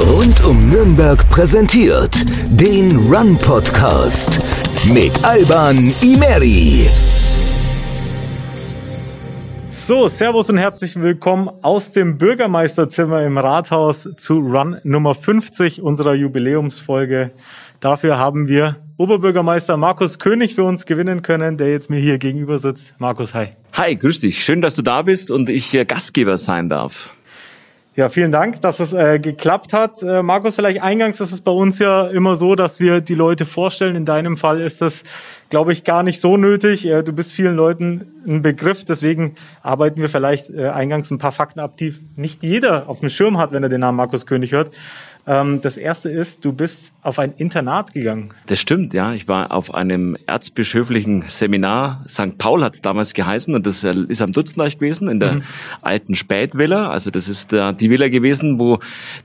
Rund um Nürnberg präsentiert den Run Podcast mit Alban Imeri. So, Servus und herzlich willkommen aus dem Bürgermeisterzimmer im Rathaus zu Run Nummer 50 unserer Jubiläumsfolge. Dafür haben wir Oberbürgermeister Markus König für uns gewinnen können, der jetzt mir hier gegenüber sitzt. Markus, hi. Hi, grüß dich. Schön, dass du da bist und ich äh, Gastgeber sein darf. Ja, vielen Dank, dass es äh, geklappt hat. Äh, Markus, vielleicht eingangs ist es bei uns ja immer so, dass wir die Leute vorstellen. In deinem Fall ist das, glaube ich, gar nicht so nötig. Äh, du bist vielen Leuten ein Begriff, deswegen arbeiten wir vielleicht äh, eingangs ein paar Fakten ab, die nicht jeder auf dem Schirm hat, wenn er den Namen Markus König hört. Ähm, das erste ist, du bist auf ein Internat gegangen. Das stimmt, ja. Ich war auf einem erzbischöflichen Seminar, St. Paul hat es damals geheißen, und das äh, ist am Dutzendreich gewesen, in der mhm. alten Spätvilla. Also das ist äh, die Villa gewesen, wo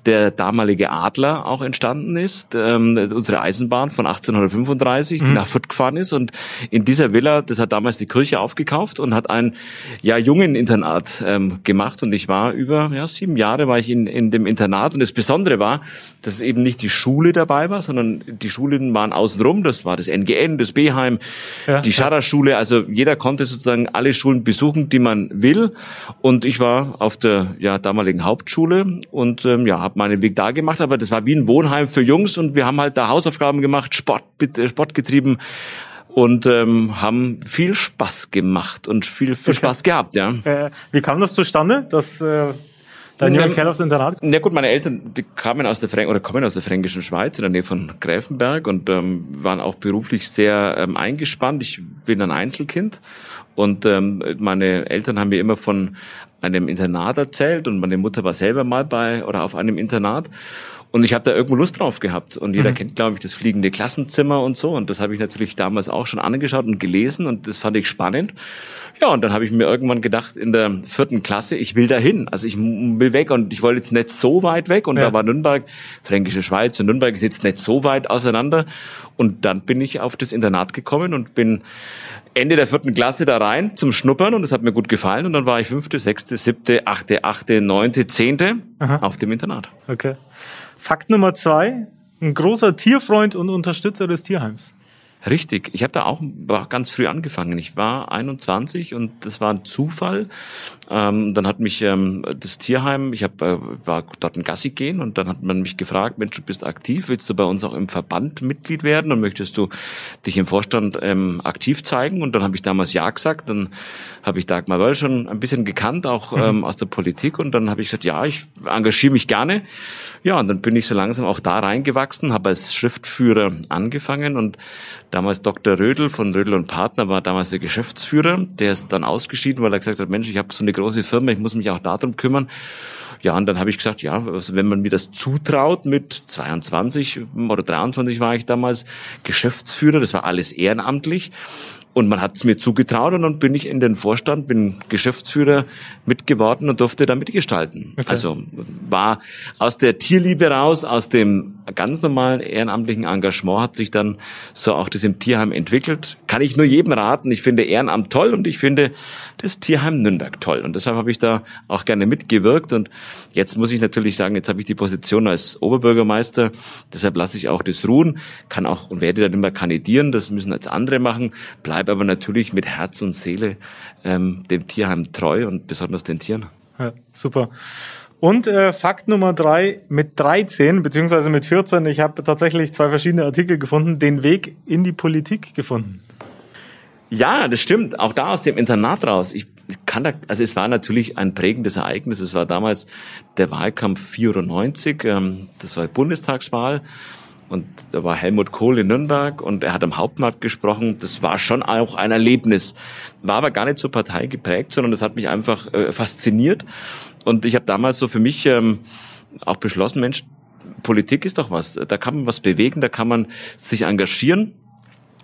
der damalige Adler auch entstanden ist, ähm, unsere Eisenbahn von 1835, mhm. die nach Fürth gefahren ist. Und in dieser Villa, das hat damals die Kirche aufgekauft und hat ein ja jungen Internat ähm, gemacht. Und ich war über ja, sieben Jahre war ich in, in dem Internat. Und das Besondere war, dass eben nicht die Schule dabei war, sondern die Schulen waren außenrum. Das war das NGN, das Beheim, ja, die Scharrer-Schule. Also jeder konnte sozusagen alle Schulen besuchen, die man will. Und ich war auf der ja, damaligen Hauptschule und ähm, ja, habe meinen Weg da gemacht. Aber das war wie ein Wohnheim für Jungs und wir haben halt da Hausaufgaben gemacht, Sport, äh, Sport getrieben und ähm, haben viel Spaß gemacht und viel, viel Spaß gehabt, ja. Äh, wie kam das zustande, dass äh, Dein junger Kerl aufs Internat? Ja gut, meine Eltern, die kamen aus der Frän oder kommen aus der fränkischen Schweiz in der Nähe von Gräfenberg und ähm, waren auch beruflich sehr ähm, eingespannt. Ich bin ein Einzelkind und ähm, meine Eltern haben mir immer von einem Internat erzählt und meine Mutter war selber mal bei oder auf einem Internat und ich habe da irgendwo Lust drauf gehabt. Und jeder mhm. kennt, glaube ich, das fliegende Klassenzimmer und so. Und das habe ich natürlich damals auch schon angeschaut und gelesen und das fand ich spannend. Ja, und dann habe ich mir irgendwann gedacht, in der vierten Klasse, ich will dahin. Also ich will weg und ich wollte jetzt nicht so weit weg. Und ja. da war Nürnberg, Fränkische Schweiz und Nürnberg ist jetzt nicht so weit auseinander. Und dann bin ich auf das Internat gekommen und bin Ende der vierten Klasse da rein zum Schnuppern und das hat mir gut gefallen. Und dann war ich fünfte, sechste, siebte, achte, achte, neunte, zehnte Aha. auf dem Internat. Okay. Fakt Nummer zwei, ein großer Tierfreund und Unterstützer des Tierheims. Richtig. Ich habe da auch ganz früh angefangen. Ich war 21 und das war ein Zufall. Ähm, dann hat mich ähm, das Tierheim, ich hab, äh, war dort ein Gassi gehen und dann hat man mich gefragt, Mensch, du bist aktiv, willst du bei uns auch im Verband Mitglied werden und möchtest du dich im Vorstand ähm, aktiv zeigen? Und dann habe ich damals Ja gesagt. Dann habe ich Dagmar Wöll schon ein bisschen gekannt, auch mhm. ähm, aus der Politik. Und dann habe ich gesagt, ja, ich engagiere mich gerne. Ja, und dann bin ich so langsam auch da reingewachsen, habe als Schriftführer angefangen und damals Dr. Rödel von Rödel und Partner war damals der Geschäftsführer. Der ist dann ausgeschieden, weil er gesagt hat, Mensch, ich habe so eine große Firma, ich muss mich auch darum kümmern. Ja, und dann habe ich gesagt, ja, also wenn man mir das zutraut, mit 22 oder 23 war ich damals Geschäftsführer, das war alles ehrenamtlich. Und man hat es mir zugetraut und dann bin ich in den Vorstand, bin Geschäftsführer mitgeworden und durfte da mitgestalten. Okay. Also war aus der Tierliebe raus, aus dem ganz normalen ehrenamtlichen Engagement hat sich dann so auch das im Tierheim entwickelt. Kann ich nur jedem raten. Ich finde Ehrenamt toll und ich finde das Tierheim Nürnberg toll. Und deshalb habe ich da auch gerne mitgewirkt. Und jetzt muss ich natürlich sagen, jetzt habe ich die Position als Oberbürgermeister. Deshalb lasse ich auch das ruhen, kann auch und werde dann immer kandidieren. Das müssen jetzt andere machen. Bleib bleibe aber natürlich mit Herz und Seele ähm, dem Tierheim treu und besonders den Tieren. Ja, super. Und äh, Fakt Nummer drei, mit 13 beziehungsweise mit 14, ich habe tatsächlich zwei verschiedene Artikel gefunden, den Weg in die Politik gefunden. Ja, das stimmt. Auch da aus dem Internat raus. Ich kann da, also es war natürlich ein prägendes Ereignis. Es war damals der Wahlkampf 94, ähm, das war die Bundestagswahl. Und da war Helmut Kohl in Nürnberg und er hat am Hauptmarkt gesprochen. Das war schon auch ein Erlebnis. War aber gar nicht so parteigeprägt, sondern das hat mich einfach äh, fasziniert. Und ich habe damals so für mich ähm, auch beschlossen, Mensch, Politik ist doch was. Da kann man was bewegen, da kann man sich engagieren.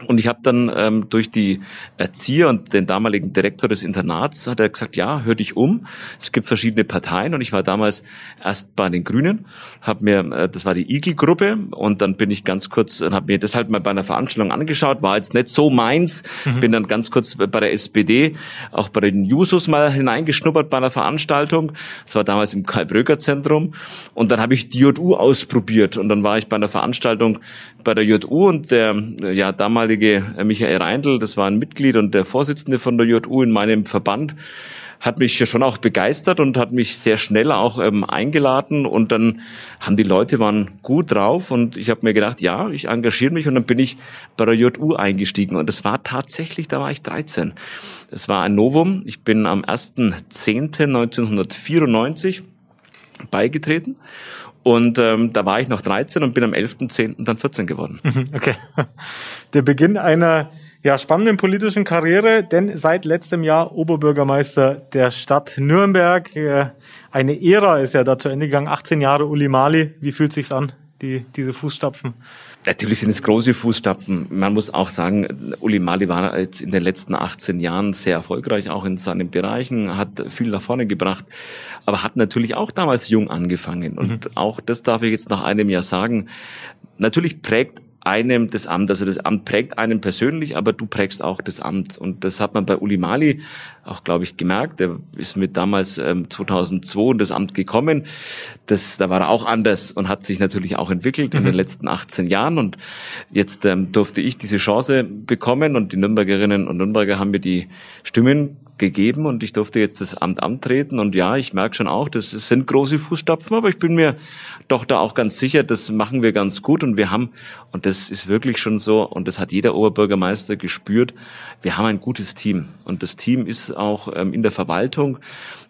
Und ich habe dann ähm, durch die Erzieher und den damaligen Direktor des Internats hat er gesagt, ja, hör dich um. Es gibt verschiedene Parteien und ich war damals erst bei den Grünen, habe mir, äh, das war die Igel-Gruppe und dann bin ich ganz kurz und habe mir das halt mal bei einer Veranstaltung angeschaut, war jetzt nicht so meins, mhm. bin dann ganz kurz bei der SPD, auch bei den Jusos mal hineingeschnuppert bei einer Veranstaltung. Das war damals im Karl-Bröcker-Zentrum und dann habe ich die JU ausprobiert und dann war ich bei einer Veranstaltung bei der JU und der ja damalige Michael Reindl, das war ein Mitglied und der Vorsitzende von der JU in meinem Verband, hat mich schon auch begeistert und hat mich sehr schnell auch ähm, eingeladen und dann haben die Leute waren gut drauf und ich habe mir gedacht, ja, ich engagiere mich und dann bin ich bei der JU eingestiegen und das war tatsächlich, da war ich 13. Das war ein Novum. Ich bin am 1.10.1994 beigetreten und ähm, da war ich noch 13 und bin am 11.10. dann 14 geworden. Mhm, okay. Der Beginn einer ja, spannenden politischen Karriere, denn seit letztem Jahr Oberbürgermeister der Stadt Nürnberg. Äh, eine Ära ist ja da zu Ende gegangen. 18 Jahre Uli Mali. Wie fühlt sich's an, die, diese Fußstapfen? Natürlich sind es große Fußstapfen. Man muss auch sagen, Uli Mali war jetzt in den letzten 18 Jahren sehr erfolgreich, auch in seinen Bereichen, hat viel nach vorne gebracht, aber hat natürlich auch damals jung angefangen. Und mhm. auch das darf ich jetzt nach einem Jahr sagen. Natürlich prägt einem das Amt. Also das Amt prägt einen persönlich, aber du prägst auch das Amt. Und das hat man bei Uli Mali auch, glaube ich, gemerkt. Der ist mit damals ähm, 2002 in das Amt gekommen. Das, da war er auch anders und hat sich natürlich auch entwickelt mhm. in den letzten 18 Jahren. Und jetzt ähm, durfte ich diese Chance bekommen und die Nürnbergerinnen und Nürnberger haben mir die Stimmen gegeben und ich durfte jetzt das Amt antreten. Und ja, ich merke schon auch, das sind große Fußstapfen, aber ich bin mir doch da auch ganz sicher, das machen wir ganz gut. Und wir haben, und das ist wirklich schon so, und das hat jeder Oberbürgermeister gespürt, wir haben ein gutes Team. Und das Team ist auch ähm, in der Verwaltung.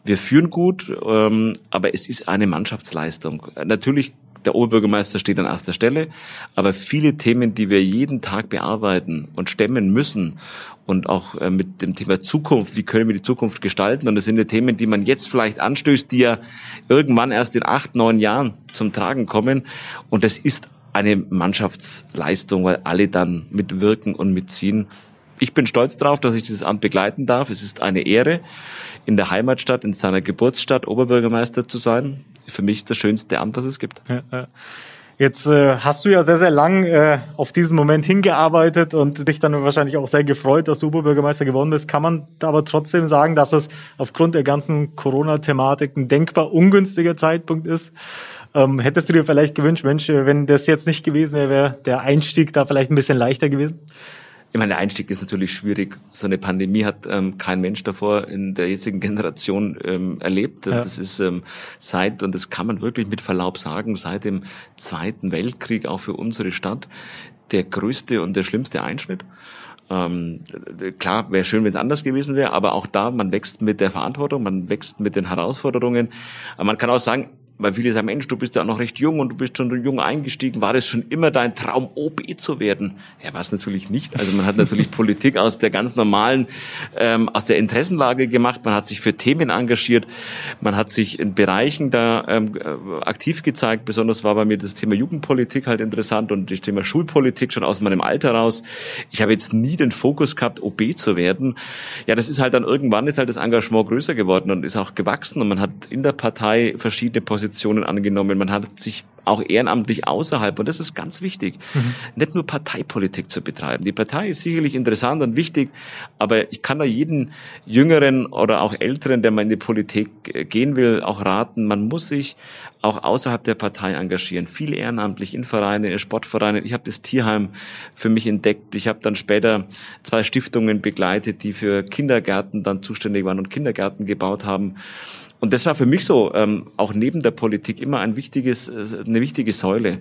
Wir führen gut, ähm, aber es ist eine Mannschaftsleistung. Natürlich der Oberbürgermeister steht an erster Stelle, aber viele Themen, die wir jeden Tag bearbeiten und stemmen müssen und auch äh, mit dem Thema Zukunft, wie können wir die Zukunft gestalten? Und das sind ja Themen, die man jetzt vielleicht anstößt, die ja irgendwann erst in acht, neun Jahren zum Tragen kommen. Und das ist eine Mannschaftsleistung, weil alle dann mitwirken und mitziehen. Ich bin stolz darauf, dass ich dieses Amt begleiten darf. Es ist eine Ehre, in der Heimatstadt, in seiner Geburtsstadt Oberbürgermeister zu sein für mich das schönste Amt, was es gibt. Jetzt äh, hast du ja sehr, sehr lang äh, auf diesen Moment hingearbeitet und dich dann wahrscheinlich auch sehr gefreut, dass du Oberbürgermeister geworden bist. Kann man aber trotzdem sagen, dass es aufgrund der ganzen Corona-Thematik ein denkbar ungünstiger Zeitpunkt ist? Ähm, hättest du dir vielleicht gewünscht, Mensch, wenn das jetzt nicht gewesen wäre, wäre der Einstieg da vielleicht ein bisschen leichter gewesen? Ich meine, der Einstieg ist natürlich schwierig. So eine Pandemie hat ähm, kein Mensch davor in der jetzigen Generation ähm, erlebt. Ja. Das ist ähm, seit, und das kann man wirklich mit Verlaub sagen, seit dem Zweiten Weltkrieg auch für unsere Stadt der größte und der schlimmste Einschnitt. Ähm, klar, wäre schön, wenn es anders gewesen wäre, aber auch da, man wächst mit der Verantwortung, man wächst mit den Herausforderungen. Aber man kann auch sagen, weil viele sagen, Mensch, du bist ja noch recht jung und du bist schon jung eingestiegen. War das schon immer dein Traum, OB zu werden? Ja, war es natürlich nicht. Also man hat natürlich Politik aus der ganz normalen, ähm, aus der Interessenlage gemacht. Man hat sich für Themen engagiert. Man hat sich in Bereichen da ähm, äh, aktiv gezeigt. Besonders war bei mir das Thema Jugendpolitik halt interessant und das Thema Schulpolitik schon aus meinem Alter raus. Ich habe jetzt nie den Fokus gehabt, OB zu werden. Ja, das ist halt dann irgendwann ist halt das Engagement größer geworden und ist auch gewachsen und man hat in der Partei verschiedene Positionen Positionen angenommen, man hat sich auch ehrenamtlich außerhalb, und das ist ganz wichtig, mhm. nicht nur Parteipolitik zu betreiben. Die Partei ist sicherlich interessant und wichtig, aber ich kann da jeden Jüngeren oder auch Älteren, der mal in die Politik äh, gehen will, auch raten, man muss sich auch außerhalb der Partei engagieren. Viel ehrenamtlich in Vereinen, in Sportvereinen. Ich habe das Tierheim für mich entdeckt. Ich habe dann später zwei Stiftungen begleitet, die für Kindergärten dann zuständig waren und Kindergärten gebaut haben. Und das war für mich so, ähm, auch neben der Politik immer ein wichtiges, äh, eine wichtige Säule.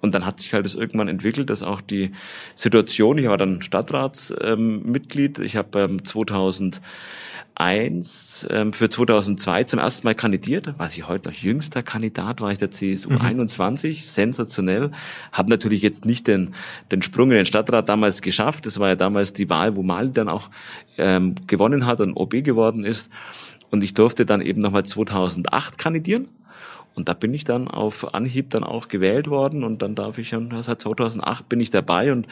Und dann hat sich halt das irgendwann entwickelt, dass auch die Situation, ich war dann Stadtratsmitglied, ähm, ich habe ähm, 2001 ähm, für 2002 zum ersten Mal kandidiert, war ich heute noch jüngster Kandidat, war ich der CSU mhm. 21, sensationell, habe natürlich jetzt nicht den, den Sprung in den Stadtrat damals geschafft, das war ja damals die Wahl, wo Mali dann auch ähm, gewonnen hat und OB geworden ist. Und ich durfte dann eben nochmal 2008 kandidieren. Und da bin ich dann auf Anhieb dann auch gewählt worden und dann darf ich, seit 2008 bin ich dabei und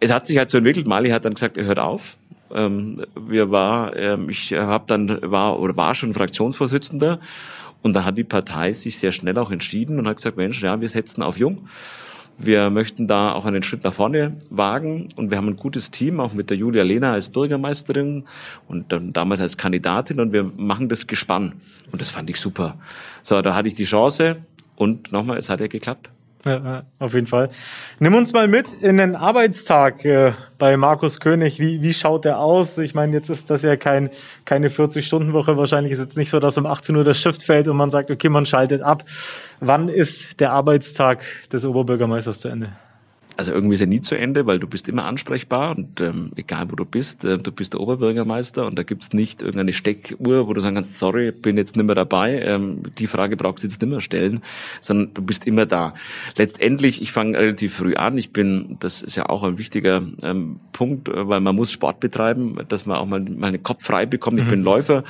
es hat sich halt so entwickelt. Mali hat dann gesagt, er hört auf. Ähm, wir war, ähm, ich habe dann war oder war schon Fraktionsvorsitzender und dann hat die Partei sich sehr schnell auch entschieden und hat gesagt, Mensch, ja, wir setzen auf Jung. Wir möchten da auch einen Schritt nach vorne wagen und wir haben ein gutes Team, auch mit der Julia Lehner als Bürgermeisterin und dann damals als Kandidatin und wir machen das Gespann. Und das fand ich super. So, da hatte ich die Chance und nochmal, es hat ja geklappt. Ja, auf jeden Fall. Nimm uns mal mit in den Arbeitstag äh, bei Markus König. Wie, wie schaut der aus? Ich meine, jetzt ist das ja kein, keine 40-Stunden-Woche. Wahrscheinlich ist es nicht so, dass um 18 Uhr das Shift fällt und man sagt, okay, man schaltet ab. Wann ist der Arbeitstag des Oberbürgermeisters zu Ende? Also irgendwie ist er nie zu Ende, weil du bist immer ansprechbar und ähm, egal wo du bist, äh, du bist der Oberbürgermeister und da gibt's nicht irgendeine Steckuhr, wo du sagen kannst, sorry, bin jetzt nicht mehr dabei, ähm, die Frage brauchst du jetzt nicht mehr stellen, sondern du bist immer da. Letztendlich, ich fange relativ früh an, ich bin, das ist ja auch ein wichtiger ähm, Punkt, äh, weil man muss Sport betreiben, dass man auch mal, mal den Kopf frei bekommt. Ich mhm. bin Läufer,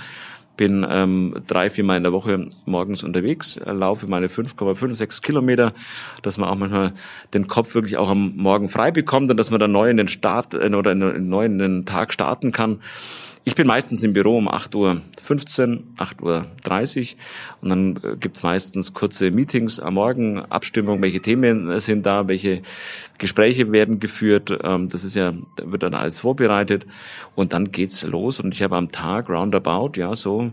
bin ähm, drei, vier Mal in der Woche morgens unterwegs, laufe meine 5,5, 6 Kilometer, dass man auch manchmal den Kopf wirklich auch am Morgen frei bekommt und dass man dann neu in den Start äh, oder in neuen in den Tag starten kann. Ich bin meistens im Büro um 8.15 Uhr, 8.30 Uhr und dann äh, gibt's meistens kurze Meetings am Morgen, Abstimmung, welche Themen sind da, welche Gespräche werden geführt. Ähm, das ist ja, wird dann alles vorbereitet. Und dann geht's los. Und ich habe am Tag roundabout, ja, so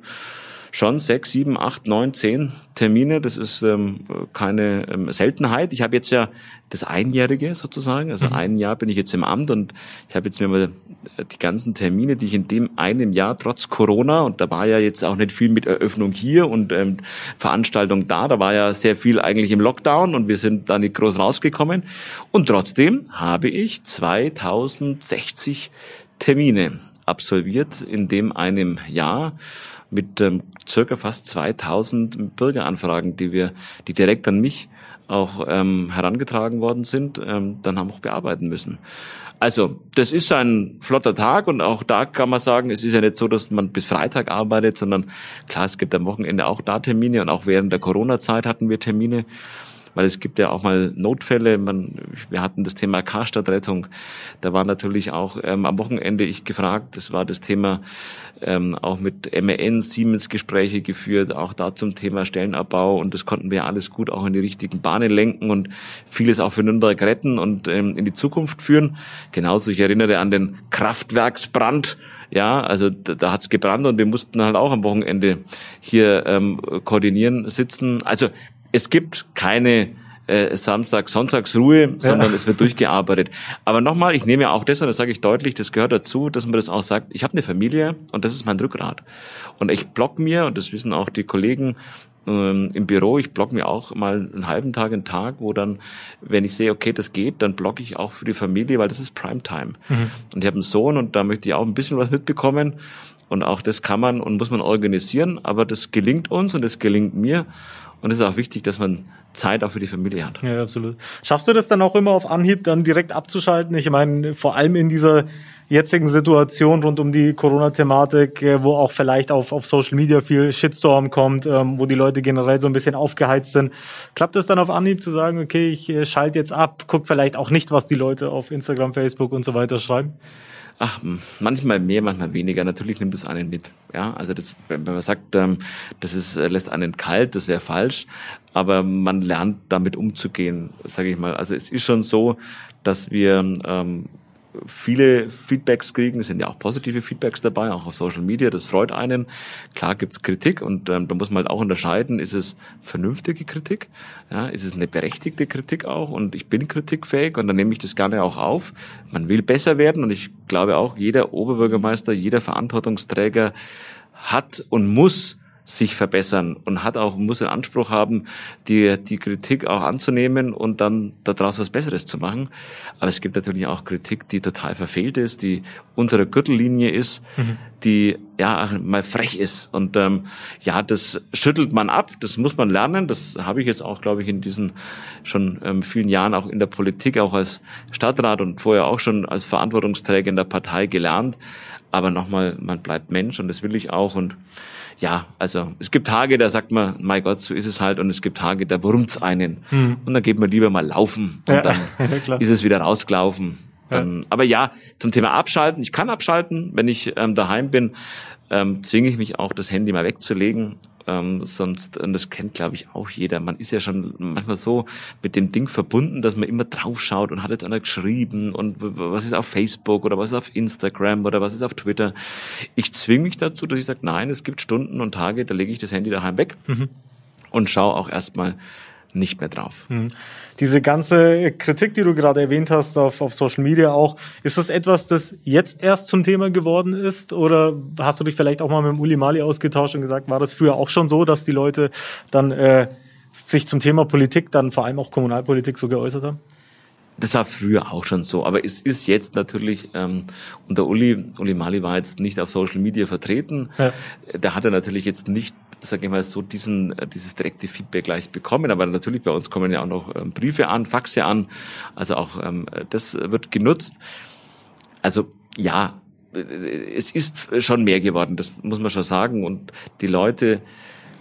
schon sechs, sieben, acht, neun, zehn Termine. Das ist ähm, keine ähm, Seltenheit. Ich habe jetzt ja das Einjährige sozusagen. Also mhm. ein Jahr bin ich jetzt im Amt und ich habe jetzt mir mal die ganzen Termine, die ich in dem einem Jahr trotz Corona und da war ja jetzt auch nicht viel mit Eröffnung hier und ähm, Veranstaltung da. Da war ja sehr viel eigentlich im Lockdown und wir sind da nicht groß rausgekommen. Und trotzdem habe ich 2060 Termine absolviert in dem einem Jahr mit ähm, circa fast 2000 Bürgeranfragen, die wir, die direkt an mich auch ähm, herangetragen worden sind, ähm, dann haben wir auch bearbeiten müssen. Also, das ist ein flotter Tag und auch da kann man sagen, es ist ja nicht so, dass man bis Freitag arbeitet, sondern klar, es gibt am Wochenende auch da Termine und auch während der Corona-Zeit hatten wir Termine weil es gibt ja auch mal Notfälle. Man, wir hatten das Thema Karstadtrettung. Da war natürlich auch ähm, am Wochenende ich gefragt. Das war das Thema ähm, auch mit MEN, Siemens Gespräche geführt, auch da zum Thema Stellenabbau und das konnten wir alles gut auch in die richtigen Bahnen lenken und vieles auch für Nürnberg retten und ähm, in die Zukunft führen. Genauso, ich erinnere an den Kraftwerksbrand ja, also da, da hat's gebrannt und wir mussten halt auch am Wochenende hier ähm, koordinieren sitzen. Also es gibt keine äh, Samstag, Sonntagsruhe, sondern ja. es wird durchgearbeitet. Aber nochmal, ich nehme ja auch das, und das sage ich deutlich, das gehört dazu, dass man das auch sagt, ich habe eine Familie und das ist mein Rückgrat. Und ich block mir, und das wissen auch die Kollegen ähm, im Büro, ich block mir auch mal einen halben Tag, einen Tag, wo dann, wenn ich sehe, okay, das geht, dann blocke ich auch für die Familie, weil das ist Primetime. Mhm. Und ich habe einen Sohn und da möchte ich auch ein bisschen was mitbekommen. Und auch das kann man und muss man organisieren, aber das gelingt uns und das gelingt mir. Und es ist auch wichtig, dass man Zeit auch für die Familie hat. Ja, absolut. Schaffst du das dann auch immer auf Anhieb, dann direkt abzuschalten? Ich meine, vor allem in dieser jetzigen Situation rund um die Corona-Thematik, äh, wo auch vielleicht auf, auf Social Media viel Shitstorm kommt, ähm, wo die Leute generell so ein bisschen aufgeheizt sind. Klappt es dann auf Anhieb zu sagen, okay, ich äh, schalte jetzt ab, guck vielleicht auch nicht, was die Leute auf Instagram, Facebook und so weiter schreiben? Ach, manchmal mehr, manchmal weniger. Natürlich nimmt es einen mit. Ja, also das, wenn man sagt, ähm, das ist, äh, lässt einen kalt, das wäre falsch. Aber man lernt damit umzugehen, sage ich mal. Also es ist schon so, dass wir ähm, viele Feedbacks kriegen. Es sind ja auch positive Feedbacks dabei, auch auf Social Media. Das freut einen. Klar gibt's Kritik und ähm, da muss man halt auch unterscheiden, ist es vernünftige Kritik? Ja, ist es eine berechtigte Kritik auch? Und ich bin kritikfähig und dann nehme ich das gerne auch auf. Man will besser werden und ich glaube auch, jeder Oberbürgermeister, jeder Verantwortungsträger hat und muss sich verbessern und hat auch, muss den Anspruch haben, die, die Kritik auch anzunehmen und dann daraus was Besseres zu machen. Aber es gibt natürlich auch Kritik, die total verfehlt ist, die unter der Gürtellinie ist, mhm. die ja mal frech ist. Und ähm, ja, das schüttelt man ab, das muss man lernen. Das habe ich jetzt auch, glaube ich, in diesen schon ähm, vielen Jahren auch in der Politik, auch als Stadtrat und vorher auch schon als Verantwortungsträger in der Partei gelernt. Aber nochmal, man bleibt Mensch und das will ich auch. Und ja, also es gibt Tage, da sagt man, mein Gott, so ist es halt, und es gibt Tage, da wurmt's einen. Mhm. Und dann geht man lieber mal laufen und ja, dann ja, ist es wieder rausgelaufen. Dann, ja. Aber ja, zum Thema Abschalten. Ich kann abschalten, wenn ich ähm, daheim bin, ähm, zwinge ich mich auch, das Handy mal wegzulegen ähm, sonst, und das kennt, glaube ich, auch jeder. Man ist ja schon manchmal so mit dem Ding verbunden, dass man immer drauf schaut und hat jetzt einer geschrieben und was ist auf Facebook oder was ist auf Instagram oder was ist auf Twitter. Ich zwinge mich dazu, dass ich sage, nein, es gibt Stunden und Tage, da lege ich das Handy daheim weg mhm. und schaue auch erstmal nicht mehr drauf. Mhm. Diese ganze Kritik, die du gerade erwähnt hast auf, auf Social Media auch, ist das etwas, das jetzt erst zum Thema geworden ist? Oder hast du dich vielleicht auch mal mit dem Uli Mali ausgetauscht und gesagt, war das früher auch schon so, dass die Leute dann äh, sich zum Thema Politik, dann vor allem auch Kommunalpolitik so geäußert haben? Das war früher auch schon so, aber es ist jetzt natürlich, ähm, und der Uli, Uli Mali war jetzt nicht auf Social Media vertreten, ja. da hat er natürlich jetzt nicht sage ich mal, so diesen, äh, dieses direkte Feedback gleich bekommen. Aber natürlich bei uns kommen ja auch noch ähm, Briefe an, Faxe an. Also auch ähm, das wird genutzt. Also ja, äh, es ist schon mehr geworden, das muss man schon sagen. Und die Leute,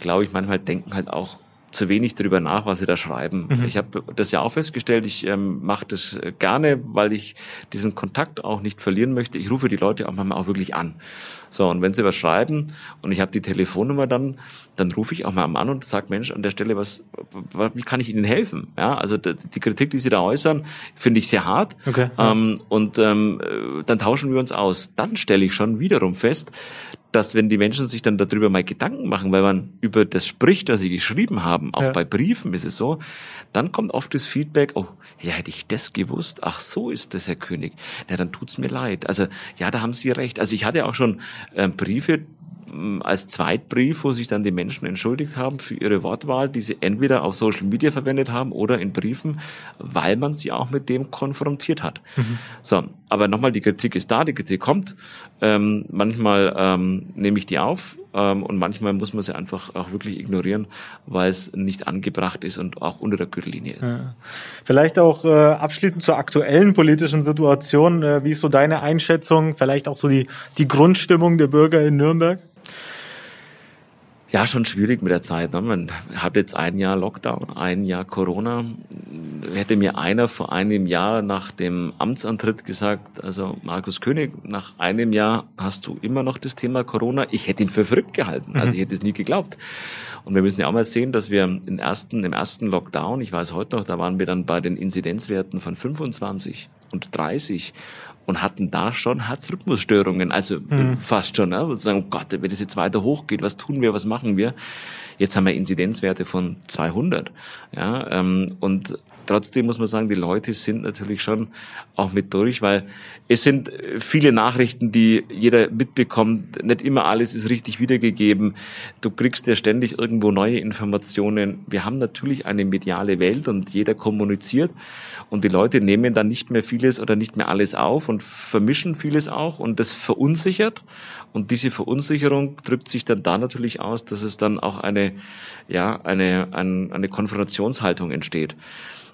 glaube ich, manchmal denken halt auch zu wenig darüber nach, was sie da schreiben. Mhm. Ich habe das ja auch festgestellt, ich ähm, mache das gerne, weil ich diesen Kontakt auch nicht verlieren möchte. Ich rufe die Leute auch manchmal auch wirklich an. So, und wenn sie was schreiben und ich habe die Telefonnummer dann, dann rufe ich auch mal an und sage, Mensch, an der Stelle, was, wie kann ich Ihnen helfen? Ja, also die Kritik, die Sie da äußern, finde ich sehr hart. Okay, ähm, und ähm, dann tauschen wir uns aus. Dann stelle ich schon wiederum fest, dass wenn die Menschen sich dann darüber mal Gedanken machen, weil man über das spricht, was sie geschrieben haben, auch ja. bei Briefen ist es so, dann kommt oft das Feedback, oh, ja, hätte ich das gewusst, ach so ist das, Herr König, ja, dann tut's mir leid. Also ja, da haben Sie recht. Also ich hatte auch schon äh, Briefe, als Zweitbrief, wo sich dann die Menschen entschuldigt haben für ihre Wortwahl, die sie entweder auf Social Media verwendet haben oder in Briefen, weil man sie auch mit dem konfrontiert hat. Mhm. So, aber nochmal, die Kritik ist da, die Kritik kommt. Ähm, manchmal ähm, nehme ich die auf ähm, und manchmal muss man sie einfach auch wirklich ignorieren, weil es nicht angebracht ist und auch unter der Gürtellinie ist. Ja. Vielleicht auch äh, abschließend zur aktuellen politischen Situation. Äh, wie ist so deine Einschätzung? Vielleicht auch so die, die Grundstimmung der Bürger in Nürnberg? Ja, schon schwierig mit der Zeit. Ne? Man hat jetzt ein Jahr Lockdown, ein Jahr Corona. Hätte mir einer vor einem Jahr nach dem Amtsantritt gesagt, also Markus König, nach einem Jahr hast du immer noch das Thema Corona. Ich hätte ihn für verrückt gehalten. Also ich hätte es nie geglaubt. Und wir müssen ja auch mal sehen, dass wir im ersten, im ersten Lockdown, ich weiß heute noch, da waren wir dann bei den Inzidenzwerten von 25 und 30 und hatten da schon Herzrhythmusstörungen, also mhm. fast schon, ne? Und sagen, oh Gott, wenn das jetzt weiter hochgeht, was tun wir, was machen wir? Jetzt haben wir Inzidenzwerte von 200, ja, ähm, und trotzdem muss man sagen, die Leute sind natürlich schon auch mit durch, weil es sind viele Nachrichten, die jeder mitbekommt. Nicht immer alles ist richtig wiedergegeben. Du kriegst ja ständig irgendwo neue Informationen. Wir haben natürlich eine mediale Welt und jeder kommuniziert und die Leute nehmen dann nicht mehr vieles oder nicht mehr alles auf und vermischen vieles auch und das verunsichert. Und diese Verunsicherung drückt sich dann da natürlich aus, dass es dann auch eine, ja, eine, eine, eine Konfrontationshaltung entsteht.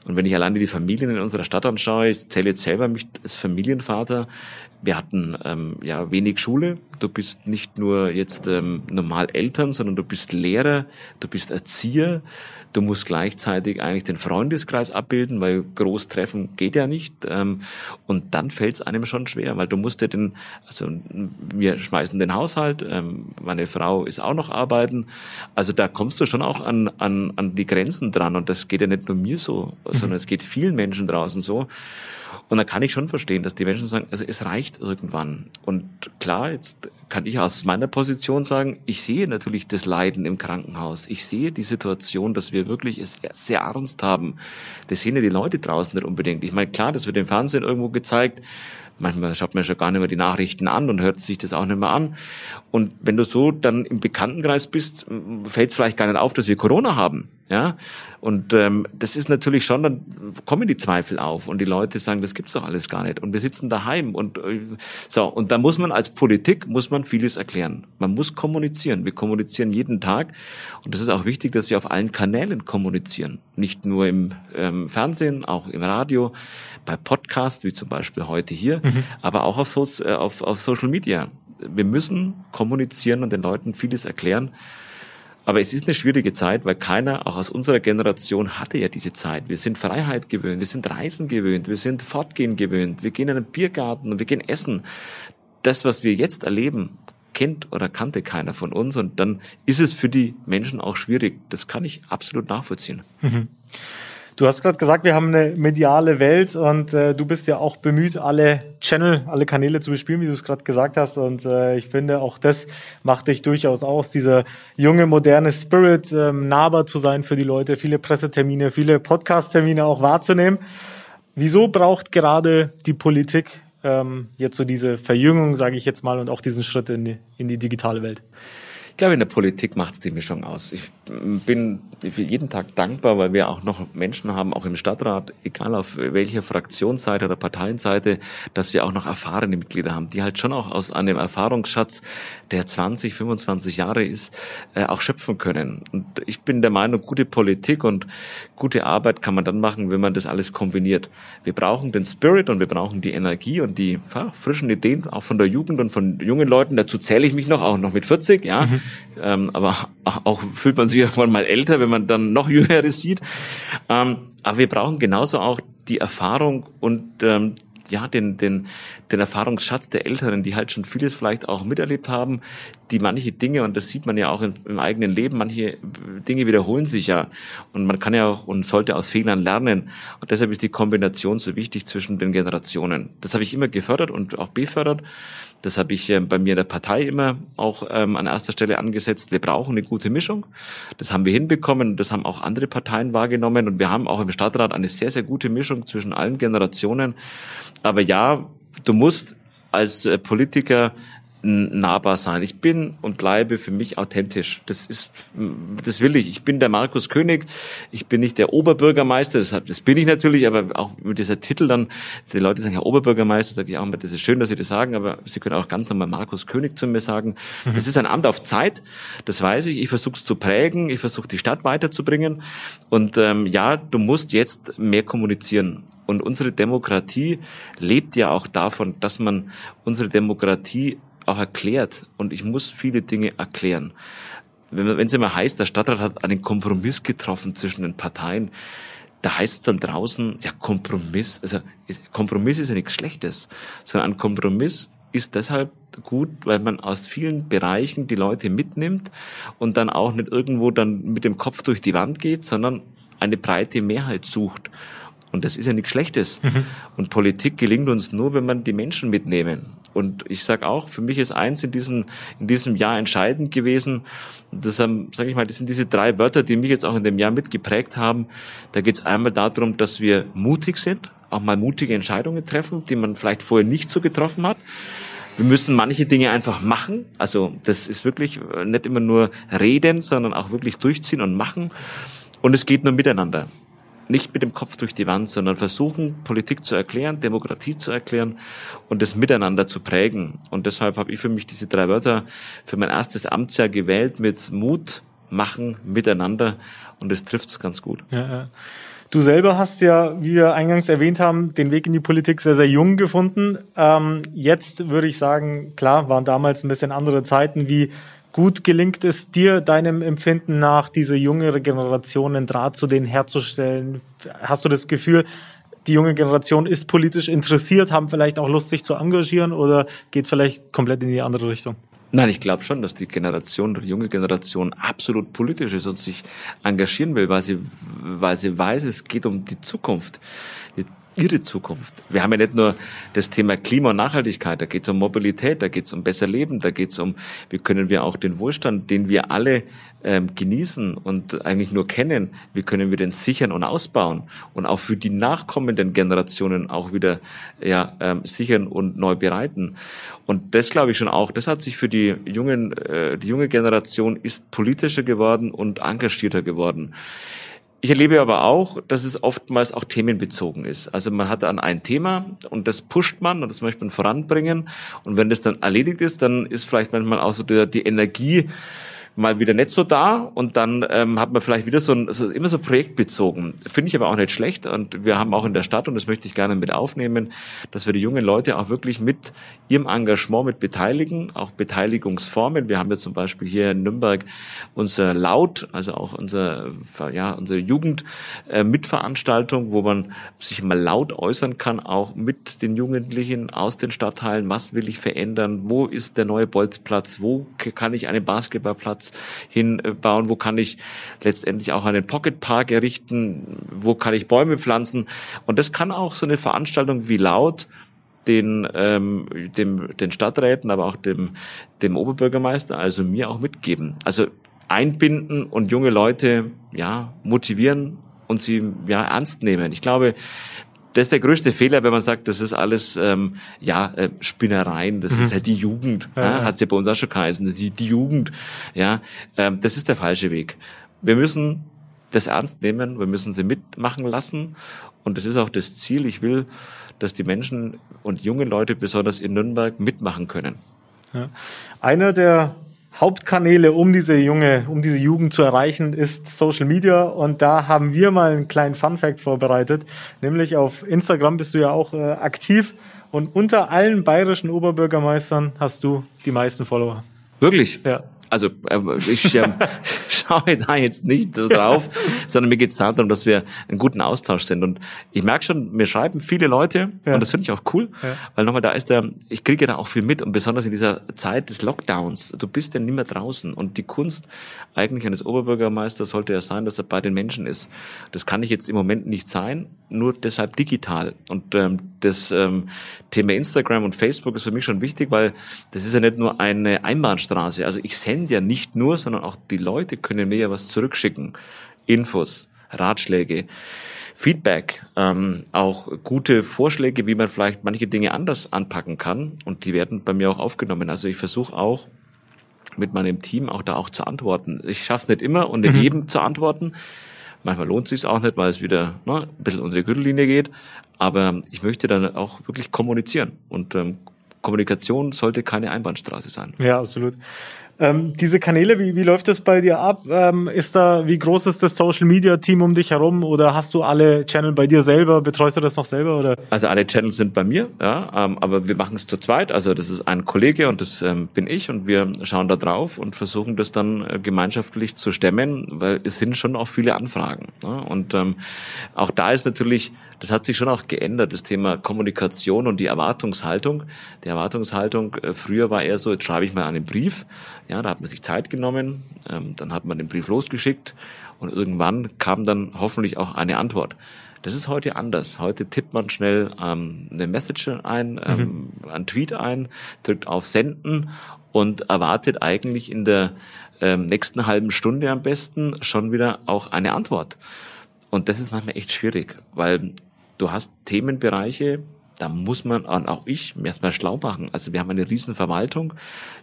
Und wenn ich alleine die Familien in unserer Stadt anschaue, ich zähle jetzt selber mich als Familienvater, wir hatten ähm, ja wenig Schule. Du bist nicht nur jetzt ähm, normal Eltern, sondern du bist Lehrer, du bist Erzieher. Du musst gleichzeitig eigentlich den Freundeskreis abbilden, weil Großtreffen geht ja nicht. Ähm, und dann fällt es einem schon schwer, weil du musst ja den, also wir schmeißen den Haushalt, ähm, meine Frau ist auch noch arbeiten. Also da kommst du schon auch an, an, an die Grenzen dran. Und das geht ja nicht nur mir so, sondern es geht vielen Menschen draußen so. Und da kann ich schon verstehen, dass die Menschen sagen, also es reicht irgendwann. Und klar, jetzt kann ich aus meiner Position sagen, ich sehe natürlich das Leiden im Krankenhaus. Ich sehe die Situation, dass wir wirklich es sehr ernst haben. Das sehen ja die Leute draußen nicht unbedingt. Ich meine, klar, das wird im Fernsehen irgendwo gezeigt. Manchmal schaut man schon gar nicht mehr die Nachrichten an und hört sich das auch nicht mehr an. Und wenn du so dann im Bekanntenkreis bist, fällt es vielleicht gar nicht auf, dass wir Corona haben. Ja, und ähm, das ist natürlich schon, dann kommen die Zweifel auf und die Leute sagen, das gibt's doch alles gar nicht. Und wir sitzen daheim und äh, so. Und da muss man als Politik muss man vieles erklären. Man muss kommunizieren. Wir kommunizieren jeden Tag und das ist auch wichtig, dass wir auf allen Kanälen kommunizieren, nicht nur im ähm, Fernsehen, auch im Radio, bei Podcasts wie zum Beispiel heute hier, mhm. Aber auch auf, so äh, auf, auf Social Media. Wir müssen kommunizieren und den Leuten vieles erklären Aber es ist eine schwierige Zeit, weil keiner, auch aus unserer Generation, hatte ja diese Zeit. Wir sind Freiheit gewöhnt, wir sind Reisen gewöhnt, wir sind Fortgehen gewöhnt, wir gehen in einen Biergarten und wir gehen essen. Das, was wir jetzt erleben, kennt oder kannte keiner von uns und dann ist es für die Menschen auch schwierig. Das kann ich absolut nachvollziehen. Mhm. Du hast gerade gesagt, wir haben eine mediale Welt und äh, du bist ja auch bemüht, alle Channel, alle Kanäle zu bespielen, wie du es gerade gesagt hast. Und äh, ich finde, auch das macht dich durchaus aus, dieser junge, moderne Spirit, ähm, nahbar zu sein für die Leute, viele Pressetermine, viele Podcast-Termine auch wahrzunehmen. Wieso braucht gerade die Politik ähm, jetzt so diese Verjüngung, sage ich jetzt mal, und auch diesen Schritt in die, in die digitale Welt? Ich glaube, in der Politik macht es die Mischung aus. Ich bin für jeden Tag dankbar, weil wir auch noch Menschen haben, auch im Stadtrat, egal auf welcher Fraktionsseite oder Parteienseite, dass wir auch noch erfahrene Mitglieder haben, die halt schon auch aus einem Erfahrungsschatz, der 20, 25 Jahre ist, äh, auch schöpfen können. Und ich bin der Meinung, gute Politik und gute Arbeit kann man dann machen, wenn man das alles kombiniert. Wir brauchen den Spirit und wir brauchen die Energie und die ja, frischen Ideen auch von der Jugend und von jungen Leuten. Dazu zähle ich mich noch, auch noch mit 40, ja. Mhm. Ähm, aber auch fühlt man sich irgendwann mal älter, wenn man dann noch Jüngeres sieht. Ähm, aber wir brauchen genauso auch die Erfahrung und ähm, ja, den, den, den Erfahrungsschatz der Älteren, die halt schon vieles vielleicht auch miterlebt haben, die manche Dinge, und das sieht man ja auch im, im eigenen Leben, manche Dinge wiederholen sich ja. Und man kann ja auch und sollte aus Fehlern lernen. Und deshalb ist die Kombination so wichtig zwischen den Generationen. Das habe ich immer gefördert und auch befördert. Das habe ich äh, bei mir in der Partei immer auch ähm, an erster Stelle angesetzt. Wir brauchen eine gute Mischung. Das haben wir hinbekommen. Das haben auch andere Parteien wahrgenommen. Und wir haben auch im Stadtrat eine sehr, sehr gute Mischung zwischen allen Generationen. Aber ja, du musst als äh, Politiker nahbar sein. Ich bin und bleibe für mich authentisch. Das ist, das will ich. Ich bin der Markus König. Ich bin nicht der Oberbürgermeister. Das, das bin ich natürlich, aber auch mit dieser Titel dann, die Leute sagen ja Oberbürgermeister, sage ich auch immer, das ist schön, dass Sie das sagen, aber Sie können auch ganz normal Markus König zu mir sagen. Mhm. Das ist ein Amt auf Zeit. Das weiß ich. Ich versuche es zu prägen. Ich versuche die Stadt weiterzubringen. Und ähm, ja, du musst jetzt mehr kommunizieren. Und unsere Demokratie lebt ja auch davon, dass man unsere Demokratie auch erklärt und ich muss viele Dinge erklären. Wenn, wenn es immer heißt, der Stadtrat hat einen Kompromiss getroffen zwischen den Parteien, da heißt es dann draußen, ja, Kompromiss, also Kompromiss ist ja nichts Schlechtes, sondern ein Kompromiss ist deshalb gut, weil man aus vielen Bereichen die Leute mitnimmt und dann auch nicht irgendwo dann mit dem Kopf durch die Wand geht, sondern eine breite Mehrheit sucht. Und das ist ja nichts Schlechtes. Mhm. Und Politik gelingt uns nur, wenn man die Menschen mitnehmen. Und ich sage auch, für mich ist eins in diesem, in diesem Jahr entscheidend gewesen. Das sage ich mal, das sind diese drei Wörter, die mich jetzt auch in dem Jahr mitgeprägt haben. Da geht es einmal darum, dass wir mutig sind, auch mal mutige Entscheidungen treffen, die man vielleicht vorher nicht so getroffen hat. Wir müssen manche Dinge einfach machen. Also das ist wirklich nicht immer nur reden, sondern auch wirklich durchziehen und machen. Und es geht nur miteinander nicht mit dem Kopf durch die Wand, sondern versuchen, Politik zu erklären, Demokratie zu erklären und das Miteinander zu prägen. Und deshalb habe ich für mich diese drei Wörter für mein erstes Amtsjahr gewählt mit Mut, Machen, Miteinander und das trifft es ganz gut. Ja, ja. Du selber hast ja, wie wir eingangs erwähnt haben, den Weg in die Politik sehr, sehr jung gefunden. Ähm, jetzt würde ich sagen, klar, waren damals ein bisschen andere Zeiten. Wie gut gelingt es dir, deinem Empfinden nach, diese jüngere Generation einen Draht zu denen herzustellen? Hast du das Gefühl, die junge Generation ist politisch interessiert, haben vielleicht auch Lust, sich zu engagieren oder geht es vielleicht komplett in die andere Richtung? Nein, ich glaube schon, dass die Generation, die junge Generation absolut politisch ist und sich engagieren will, weil sie, weil sie weiß, es geht um die Zukunft. Die ihre Zukunft. Wir haben ja nicht nur das Thema Klima und Nachhaltigkeit, da geht es um Mobilität, da geht es um besser Leben, da geht es um, wie können wir auch den Wohlstand, den wir alle ähm, genießen und eigentlich nur kennen, wie können wir den sichern und ausbauen und auch für die nachkommenden Generationen auch wieder ja, ähm, sichern und neu bereiten. Und das glaube ich schon auch, das hat sich für die jungen, äh, die junge Generation ist politischer geworden und engagierter geworden. Ich erlebe aber auch, dass es oftmals auch themenbezogen ist. Also man hat dann ein Thema und das pusht man und das möchte man voranbringen. Und wenn das dann erledigt ist, dann ist vielleicht manchmal auch so die, die Energie mal wieder nicht so da und dann ähm, hat man vielleicht wieder so, ein, so immer so projektbezogen. Finde ich aber auch nicht schlecht und wir haben auch in der Stadt und das möchte ich gerne mit aufnehmen, dass wir die jungen Leute auch wirklich mit ihrem Engagement mit beteiligen, auch Beteiligungsformen. Wir haben jetzt zum Beispiel hier in Nürnberg unser Laut, also auch unser ja unsere Jugend äh, Mitveranstaltung, wo man sich mal laut äußern kann, auch mit den Jugendlichen aus den Stadtteilen. Was will ich verändern? Wo ist der neue Bolzplatz? Wo kann ich einen Basketballplatz hinbauen? Wo kann ich letztendlich auch einen Pocketpark errichten? Wo kann ich Bäume pflanzen? Und das kann auch so eine Veranstaltung wie laut den, ähm, dem, den Stadträten, aber auch dem, dem Oberbürgermeister, also mir auch mitgeben. Also einbinden und junge Leute ja motivieren und sie ja ernst nehmen. Ich glaube, das ist der größte Fehler, wenn man sagt, das ist alles ähm, ja äh, Spinnereien, das mhm. ist halt die Jugend, ja, ja. hat ja bei uns auch schon geheißen, das ist die Jugend, ja, ähm, das ist der falsche Weg. Wir müssen das ernst nehmen, wir müssen sie mitmachen lassen und das ist auch das Ziel. Ich will, dass die Menschen und junge Leute besonders in Nürnberg mitmachen können. Ja. Einer der Hauptkanäle, um diese junge, um diese Jugend zu erreichen, ist Social Media. Und da haben wir mal einen kleinen Fun Fact vorbereitet. Nämlich auf Instagram bist du ja auch äh, aktiv. Und unter allen bayerischen Oberbürgermeistern hast du die meisten Follower. Wirklich? Ja also äh, ich äh, schaue da jetzt nicht drauf, sondern mir geht es darum, dass wir einen guten Austausch sind. Und ich merke schon, mir schreiben viele Leute ja. und das finde ich auch cool, ja. weil nochmal da ist der, ich kriege da auch viel mit und besonders in dieser Zeit des Lockdowns, du bist ja nicht mehr draußen und die Kunst eigentlich eines Oberbürgermeisters sollte ja sein, dass er bei den Menschen ist. Das kann ich jetzt im Moment nicht sein, nur deshalb digital. Und ähm, das ähm, Thema Instagram und Facebook ist für mich schon wichtig, weil das ist ja nicht nur eine Einbahnstraße. Also ich sende ja nicht nur, sondern auch die Leute können mir ja was zurückschicken. Infos, Ratschläge. Feedback, ähm, auch gute Vorschläge, wie man vielleicht manche Dinge anders anpacken kann. Und die werden bei mir auch aufgenommen. Also ich versuche auch mit meinem Team auch da auch zu antworten. Ich schaffe es nicht immer und nicht mhm. jedem zu antworten. Manchmal lohnt sich auch nicht, weil es wieder ne, ein bisschen unter die Gürtellinie geht. Aber ich möchte dann auch wirklich kommunizieren. Und ähm, Kommunikation sollte keine Einbahnstraße sein. Ja, absolut. Ähm, diese Kanäle, wie, wie läuft das bei dir ab? Ähm, ist da, wie groß ist das Social Media Team um dich herum oder hast du alle Channel bei dir selber? Betreust du das noch selber oder? Also alle Channels sind bei mir, ja, ähm, aber wir machen es zu zweit. Also das ist ein Kollege und das ähm, bin ich und wir schauen da drauf und versuchen das dann äh, gemeinschaftlich zu stemmen, weil es sind schon auch viele Anfragen. Ja? Und ähm, auch da ist natürlich, das hat sich schon auch geändert, das Thema Kommunikation und die Erwartungshaltung. Die Erwartungshaltung äh, früher war eher so, jetzt schreibe ich mal einen Brief ja, da hat man sich Zeit genommen, ähm, dann hat man den Brief losgeschickt und irgendwann kam dann hoffentlich auch eine Antwort. Das ist heute anders. Heute tippt man schnell ähm, eine Message ein, ähm, mhm. einen Tweet ein, drückt auf Senden und erwartet eigentlich in der ähm, nächsten halben Stunde am besten schon wieder auch eine Antwort. Und das ist manchmal echt schwierig, weil du hast Themenbereiche, da muss man, und auch ich, erstmal schlau machen. Also wir haben eine riesen Verwaltung,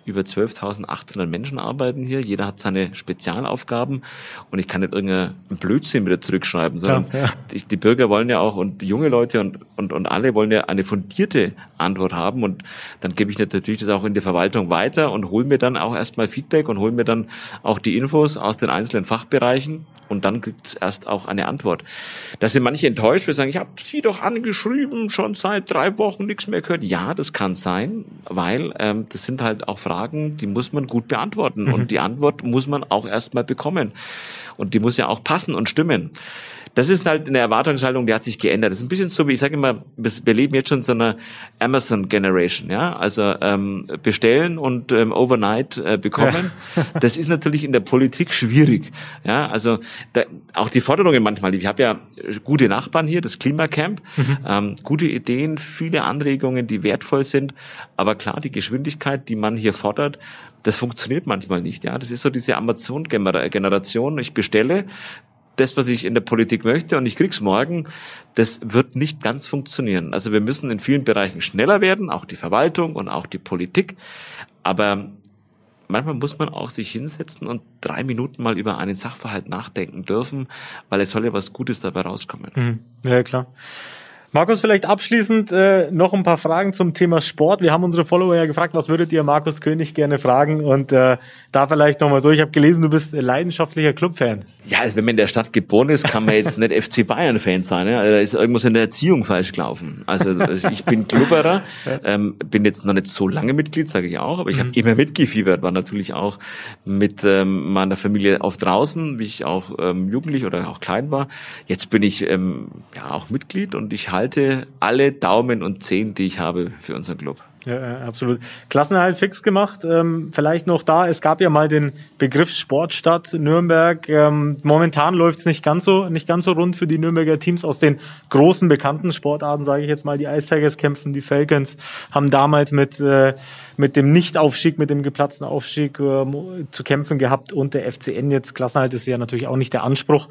über 12.800 Menschen arbeiten hier, jeder hat seine Spezialaufgaben und ich kann nicht irgendeinen Blödsinn wieder zurückschreiben, sondern ja, ja. Die, die, Bürger wollen ja auch und junge Leute und, und, und alle wollen ja eine fundierte Antwort haben und dann gebe ich natürlich das auch in die Verwaltung weiter und hole mir dann auch erstmal Feedback und hole mir dann auch die Infos aus den einzelnen Fachbereichen und dann gibt es erst auch eine Antwort. Da sind manche enttäuscht, wir sagen, ich habe sie doch angeschrieben, schon seit drei Wochen nichts mehr gehört. Ja, das kann sein, weil ähm, das sind halt auch Fragen, die muss man gut beantworten. Mhm. Und die Antwort muss man auch erstmal bekommen. Und die muss ja auch passen und stimmen das ist halt eine Erwartungshaltung, die hat sich geändert. Das ist ein bisschen so, wie ich sage immer, wir leben jetzt schon so einer Amazon Generation, ja, also ähm, bestellen und ähm, overnight äh, bekommen. Ja. Das ist natürlich in der Politik schwierig, ja, also da, auch die Forderungen manchmal. Ich habe ja gute Nachbarn hier, das Klimacamp, mhm. ähm, gute Ideen, viele Anregungen, die wertvoll sind, aber klar, die Geschwindigkeit, die man hier fordert, das funktioniert manchmal nicht. Ja, das ist so diese Amazon-Generation. Ich bestelle, das, was ich in der Politik möchte und ich krieg's morgen, das wird nicht ganz funktionieren. Also wir müssen in vielen Bereichen schneller werden, auch die Verwaltung und auch die Politik. Aber manchmal muss man auch sich hinsetzen und drei Minuten mal über einen Sachverhalt nachdenken dürfen, weil es soll ja was Gutes dabei rauskommen. Mhm. Ja, klar. Markus, vielleicht abschließend äh, noch ein paar Fragen zum Thema Sport. Wir haben unsere Follower ja gefragt, was würdet ihr Markus König gerne fragen? Und äh, da vielleicht nochmal so, ich habe gelesen, du bist leidenschaftlicher Clubfan. Ja, also wenn man in der Stadt geboren ist, kann man jetzt nicht FC Bayern-Fan sein. Ne? Also da ist irgendwas in der Erziehung falsch gelaufen. Also ich bin Klubberer, ähm, bin jetzt noch nicht so lange Mitglied, sage ich auch, aber ich habe mhm. immer mitgefiebert, war natürlich auch mit ähm, meiner Familie auf draußen, wie ich auch ähm, jugendlich oder auch klein war. Jetzt bin ich ähm, ja auch Mitglied und ich halte halte alle Daumen und Zehen, die ich habe für unseren Club. Ja, absolut. Klassenerhalt fix gemacht. Ähm, vielleicht noch da, es gab ja mal den Begriff Sportstadt Nürnberg. Ähm, momentan läuft es nicht ganz so, nicht ganz so rund für die Nürnberger Teams aus den großen bekannten Sportarten, sage ich jetzt mal. Die Ice Tigers kämpfen, die Falcons haben damals mit, äh, mit dem Nichtaufstieg, mit dem geplatzten Aufstieg äh, zu kämpfen gehabt und der FCN jetzt. Klassenerhalt ist ja natürlich auch nicht der Anspruch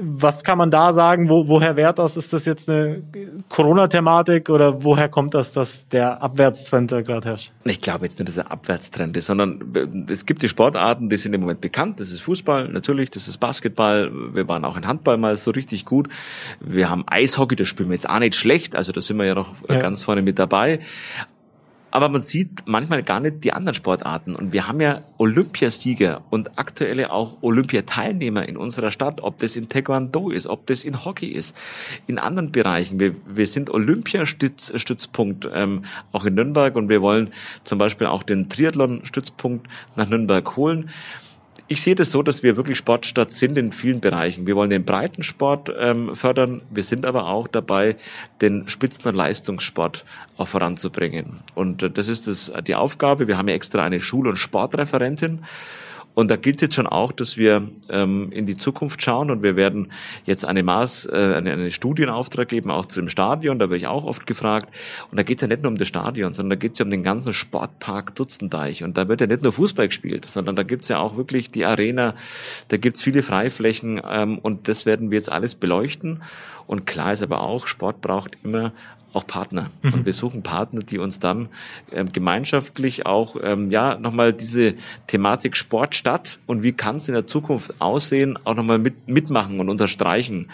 was kann man da sagen? Wo, woher wert das? Ist das jetzt eine Corona-Thematik oder woher kommt das, dass der Abwärtstrend da gerade herrscht? Ich glaube jetzt nicht, dass er Abwärtstrend ist, sondern es gibt die Sportarten, die sind im Moment bekannt. Das ist Fußball, natürlich, das ist Basketball. Wir waren auch in Handball mal so richtig gut. Wir haben Eishockey, das spielen wir jetzt auch nicht schlecht. Also da sind wir ja noch ja. ganz vorne mit dabei aber man sieht manchmal gar nicht die anderen Sportarten. Und wir haben ja Olympiasieger und aktuelle auch Olympiateilnehmer in unserer Stadt, ob das in Taekwondo ist, ob das in Hockey ist, in anderen Bereichen. Wir, wir sind Olympiastützpunkt ähm, auch in Nürnberg und wir wollen zum Beispiel auch den Triathlon-Stützpunkt nach Nürnberg holen ich sehe das so, dass wir wirklich Sportstadt sind in vielen Bereichen. Wir wollen den Breitensport ähm, fördern. Wir sind aber auch dabei, den Spitzen- und Leistungssport auch voranzubringen. Und äh, das ist das, die Aufgabe. Wir haben ja extra eine Schul- und Sportreferentin. Und da gilt jetzt schon auch, dass wir ähm, in die Zukunft schauen und wir werden jetzt eine Maß, äh, eine, eine Studienauftrag geben, auch zu dem Stadion, da werde ich auch oft gefragt. Und da geht es ja nicht nur um das Stadion, sondern da geht es ja um den ganzen Sportpark Dutzendeich. Und da wird ja nicht nur Fußball gespielt, sondern da gibt es ja auch wirklich die Arena, da gibt es viele Freiflächen ähm, und das werden wir jetzt alles beleuchten. Und klar ist aber auch, Sport braucht immer auch Partner. Mhm. Und wir suchen Partner, die uns dann ähm, gemeinschaftlich auch ähm, ja nochmal diese Thematik Sport statt und wie kann es in der Zukunft aussehen, auch nochmal mit, mitmachen und unterstreichen.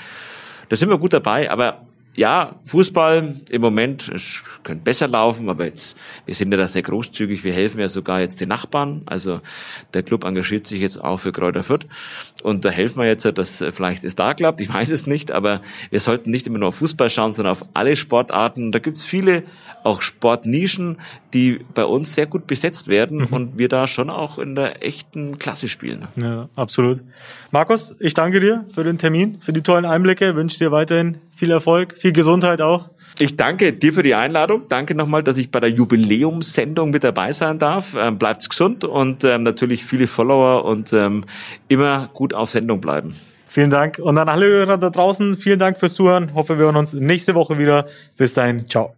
Da sind wir gut dabei, aber ja, Fußball im Moment es könnte besser laufen, aber jetzt wir sind ja da sehr großzügig. Wir helfen ja sogar jetzt den Nachbarn. Also der Club engagiert sich jetzt auch für Kräuter Fürth und da helfen wir jetzt, dass vielleicht es da klappt. Ich weiß es nicht, aber wir sollten nicht immer nur auf Fußball schauen, sondern auf alle Sportarten. Da gibt's viele auch Sportnischen, die bei uns sehr gut besetzt werden mhm. und wir da schon auch in der echten Klasse spielen. Ja, absolut. Markus, ich danke dir für den Termin, für die tollen Einblicke. Wünsche dir weiterhin viel Erfolg, viel Gesundheit auch. Ich danke dir für die Einladung. Danke nochmal, dass ich bei der Jubiläumssendung mit dabei sein darf. Ähm, bleibt's gesund und ähm, natürlich viele Follower und ähm, immer gut auf Sendung bleiben. Vielen Dank. Und an alle Hörer da draußen, vielen Dank fürs Zuhören. Hoffe, wir hören uns nächste Woche wieder. Bis dahin. Ciao.